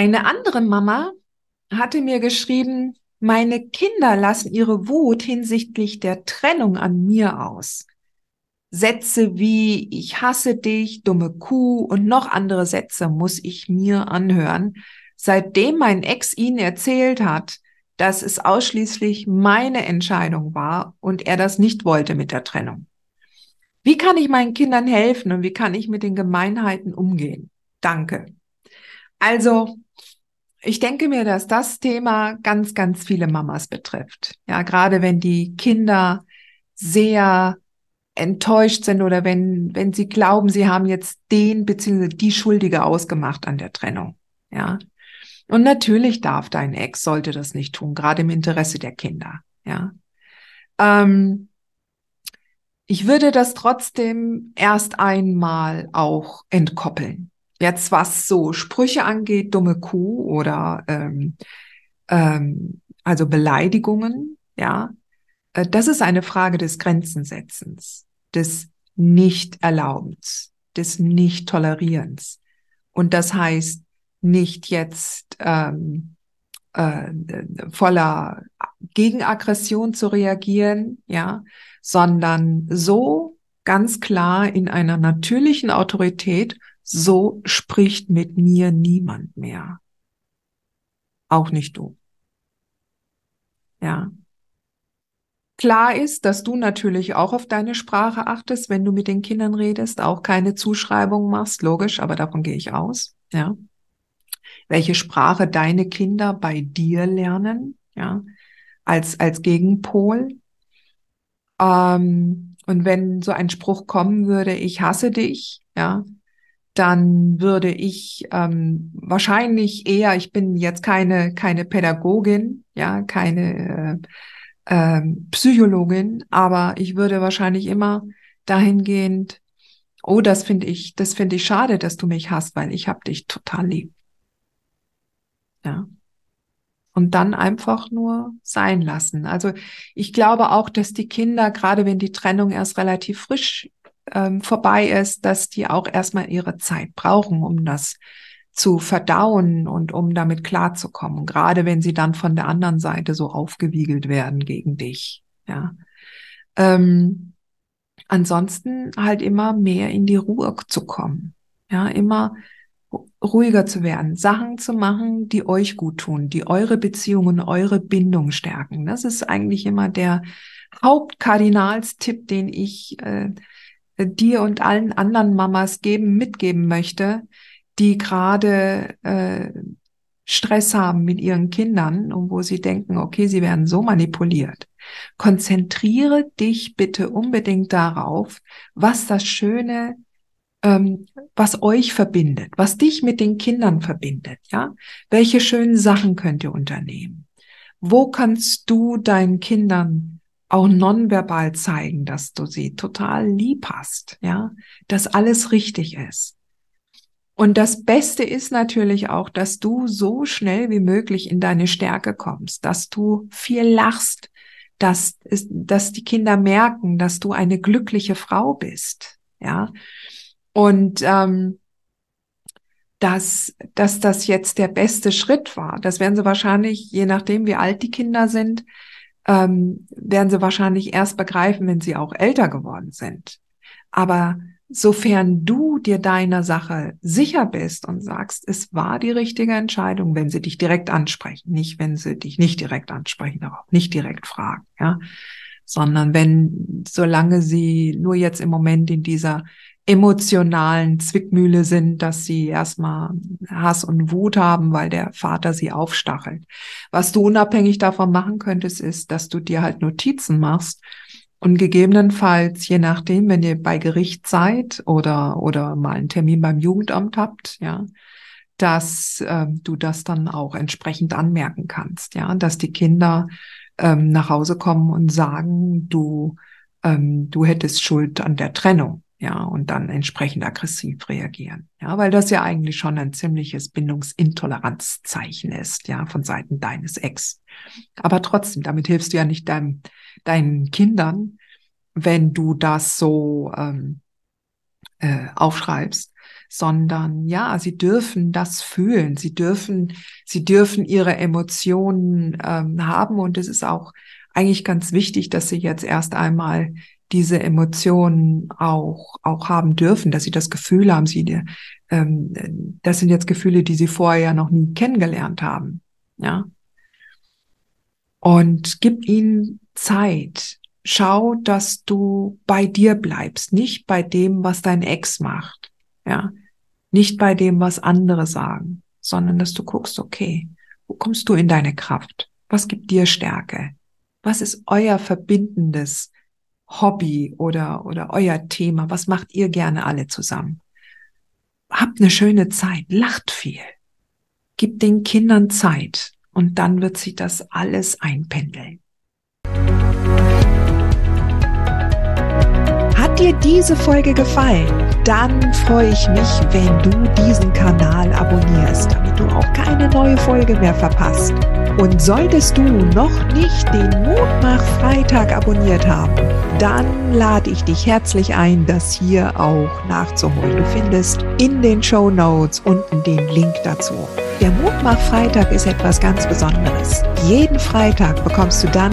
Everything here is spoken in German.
Eine andere Mama hatte mir geschrieben, meine Kinder lassen ihre Wut hinsichtlich der Trennung an mir aus. Sätze wie ich hasse dich, dumme Kuh und noch andere Sätze muss ich mir anhören, seitdem mein Ex ihnen erzählt hat, dass es ausschließlich meine Entscheidung war und er das nicht wollte mit der Trennung. Wie kann ich meinen Kindern helfen und wie kann ich mit den Gemeinheiten umgehen? Danke. Also, ich denke mir, dass das Thema ganz, ganz viele Mamas betrifft. Ja, gerade wenn die Kinder sehr enttäuscht sind oder wenn, wenn sie glauben, sie haben jetzt den bzw. die Schuldige ausgemacht an der Trennung. Ja. Und natürlich darf dein Ex, sollte das nicht tun, gerade im Interesse der Kinder. Ja. Ähm, ich würde das trotzdem erst einmal auch entkoppeln. Jetzt was so Sprüche angeht, dumme Kuh oder ähm, ähm, also Beleidigungen, ja, äh, das ist eine Frage des Grenzensetzens, des Nicht-Erlaubens, des Nicht-Tolerierens. Und das heißt nicht jetzt ähm, äh, voller Gegenaggression zu reagieren, ja, sondern so ganz klar in einer natürlichen Autorität so spricht mit mir niemand mehr. Auch nicht du. Ja. Klar ist, dass du natürlich auch auf deine Sprache achtest, wenn du mit den Kindern redest, auch keine Zuschreibung machst, logisch, aber davon gehe ich aus, ja. Welche Sprache deine Kinder bei dir lernen, ja, als, als Gegenpol. Ähm, und wenn so ein Spruch kommen würde, ich hasse dich, ja, dann würde ich ähm, wahrscheinlich eher, ich bin jetzt keine, keine Pädagogin, ja, keine äh, äh, Psychologin, aber ich würde wahrscheinlich immer dahingehend, oh, das finde ich, das finde ich schade, dass du mich hast, weil ich hab dich total lieb. Ja. Und dann einfach nur sein lassen. Also ich glaube auch, dass die Kinder, gerade wenn die Trennung erst relativ frisch ähm, vorbei ist, dass die auch erstmal ihre Zeit brauchen, um das zu verdauen und um damit klarzukommen. Gerade wenn sie dann von der anderen Seite so aufgewiegelt werden gegen dich. Ja. Ähm, ansonsten halt immer mehr in die Ruhe zu kommen. Ja, immer ruhiger zu werden, Sachen zu machen, die euch gut tun, die eure Beziehungen, eure Bindung stärken. Das ist eigentlich immer der Hauptkardinalstipp, den ich äh, dir und allen anderen Mamas geben, mitgeben möchte, die gerade äh, Stress haben mit ihren Kindern und wo sie denken, okay, sie werden so manipuliert. Konzentriere dich bitte unbedingt darauf, was das Schöne, ähm, was euch verbindet, was dich mit den Kindern verbindet, ja? Welche schönen Sachen könnt ihr unternehmen? Wo kannst du deinen Kindern auch nonverbal zeigen, dass du sie total lieb hast, ja, dass alles richtig ist. Und das Beste ist natürlich auch, dass du so schnell wie möglich in deine Stärke kommst, dass du viel lachst, dass, dass die Kinder merken, dass du eine glückliche Frau bist, ja. Und ähm, dass, dass das jetzt der beste Schritt war. Das werden sie wahrscheinlich, je nachdem, wie alt die Kinder sind, ähm, werden sie wahrscheinlich erst begreifen, wenn sie auch älter geworden sind. Aber sofern du dir deiner Sache sicher bist und sagst, es war die richtige Entscheidung, wenn sie dich direkt ansprechen, nicht wenn sie dich nicht direkt ansprechen, auch nicht direkt fragen, ja, sondern wenn, solange sie nur jetzt im Moment in dieser emotionalen Zwickmühle sind, dass sie erstmal Hass und Wut haben, weil der Vater sie aufstachelt. Was du unabhängig davon machen könntest, ist, dass du dir halt Notizen machst und gegebenenfalls, je nachdem, wenn ihr bei Gericht seid oder, oder mal einen Termin beim Jugendamt habt, ja, dass ähm, du das dann auch entsprechend anmerken kannst, ja, dass die Kinder ähm, nach Hause kommen und sagen, du, ähm, du hättest Schuld an der Trennung, ja, und dann entsprechend aggressiv reagieren, ja, weil das ja eigentlich schon ein ziemliches Bindungsintoleranzzeichen ist, ja, von Seiten deines Ex. Aber trotzdem, damit hilfst du ja nicht deinem, deinen Kindern, wenn du das so ähm, äh, aufschreibst, sondern ja, sie dürfen das fühlen, sie dürfen, sie dürfen ihre Emotionen ähm, haben. Und es ist auch eigentlich ganz wichtig, dass sie jetzt erst einmal diese Emotionen auch auch haben dürfen, dass sie das Gefühl haben, sie ähm, das sind jetzt Gefühle, die sie vorher ja noch nie kennengelernt haben, ja. Und gib ihnen Zeit. Schau, dass du bei dir bleibst, nicht bei dem, was dein Ex macht. Ja, nicht bei dem, was andere sagen, sondern dass du guckst, okay, wo kommst du in deine Kraft? Was gibt dir Stärke? Was ist euer verbindendes Hobby oder, oder euer Thema? Was macht ihr gerne alle zusammen? Habt eine schöne Zeit, lacht viel. Gib den Kindern Zeit und dann wird sich das alles einpendeln. dir diese Folge gefallen, dann freue ich mich, wenn du diesen Kanal abonnierst, damit du auch keine neue Folge mehr verpasst. Und solltest du noch nicht den Mutmach Freitag abonniert haben, dann lade ich dich herzlich ein, das hier auch nachzuholen. Du findest in den Show Notes unten den Link dazu. Der Mutmach Freitag ist etwas ganz Besonderes. Jeden Freitag bekommst du dann